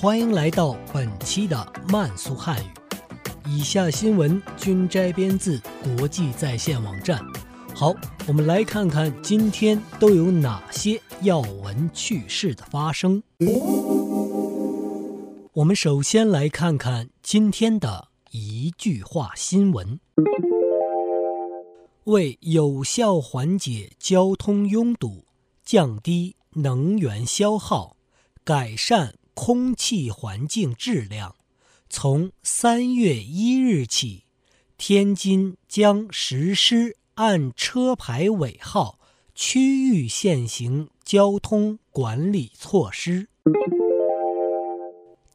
欢迎来到本期的慢速汉语。以下新闻均摘编自国际在线网站。好，我们来看看今天都有哪些要闻趣事的发生。我们首先来看看今天的一句话新闻：为有效缓解交通拥堵，降低。能源消耗，改善空气环境质量。从三月一日起，天津将实施按车牌尾号区域限行交通管理措施。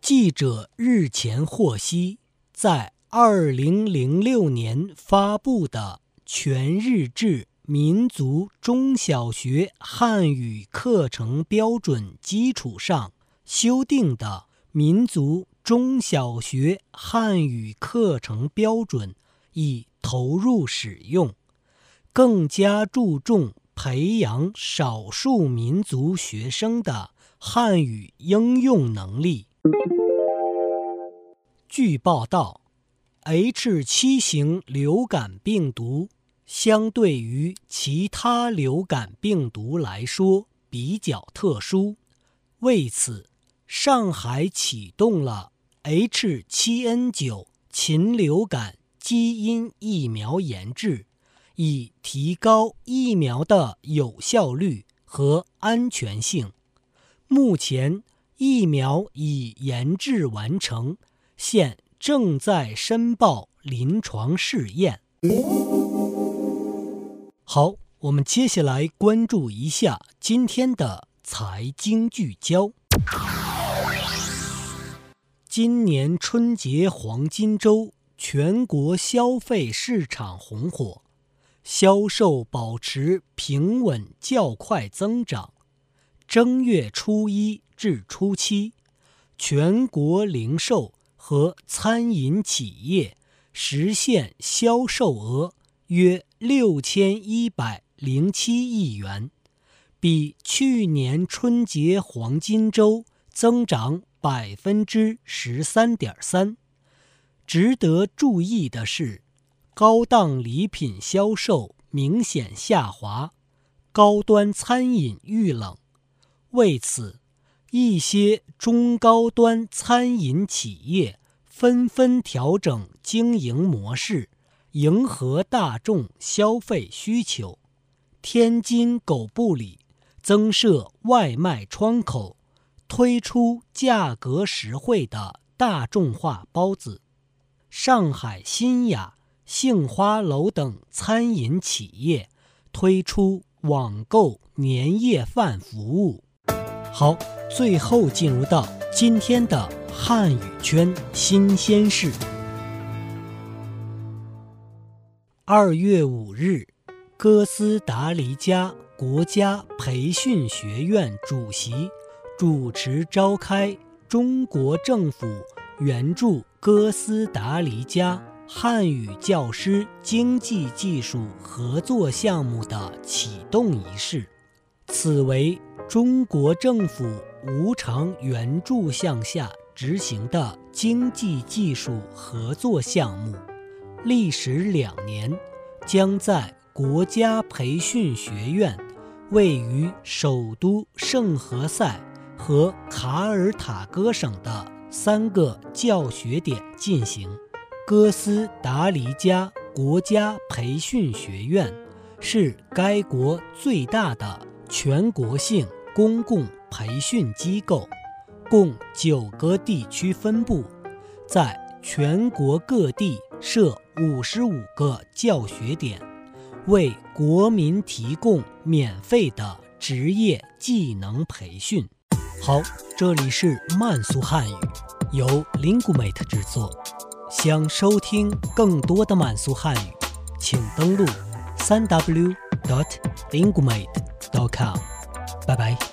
记者日前获悉，在二零零六年发布的全日制。民族中小学汉语课程标准基础上修订的民族中小学汉语课程标准已投入使用，更加注重培养少数民族学生的汉语应用能力。据报道，H 七型流感病毒。相对于其他流感病毒来说比较特殊，为此，上海启动了 H7N9 禽流感基因疫苗研制，以提高疫苗的有效率和安全性。目前，疫苗已研制完成，现正在申报临床试验。好，我们接下来关注一下今天的财经聚焦。今年春节黄金周，全国消费市场红火，销售保持平稳较快增长。正月初一至初七，全国零售和餐饮企业实现销售额。约六千一百零七亿元，比去年春节黄金周增长百分之十三点三。值得注意的是，高档礼品销售明显下滑，高端餐饮遇冷。为此，一些中高端餐饮企业纷纷调整经营模式。迎合大众消费需求，天津狗不理增设外卖窗口，推出价格实惠的大众化包子。上海新雅、杏花楼等餐饮企业推出网购年夜饭服务。好，最后进入到今天的汉语圈新鲜事。二月五日，哥斯达黎加国家培训学院主席主持召开中国政府援助哥斯达黎加汉语教师经济技术合作项目的启动仪式。此为中国政府无偿援助项下执行的经济技术合作项目。历时两年，将在国家培训学院位于首都圣何塞和卡尔塔戈省的三个教学点进行。哥斯达黎加国家培训学院是该国最大的全国性公共培训机构，共九个地区分布，在全国各地设。五十五个教学点，为国民提供免费的职业技能培训。好，这里是慢速汉语，由 Lingumate 制作。想收听更多的慢速汉语，请登录三 w dot lingumate dot com。拜拜。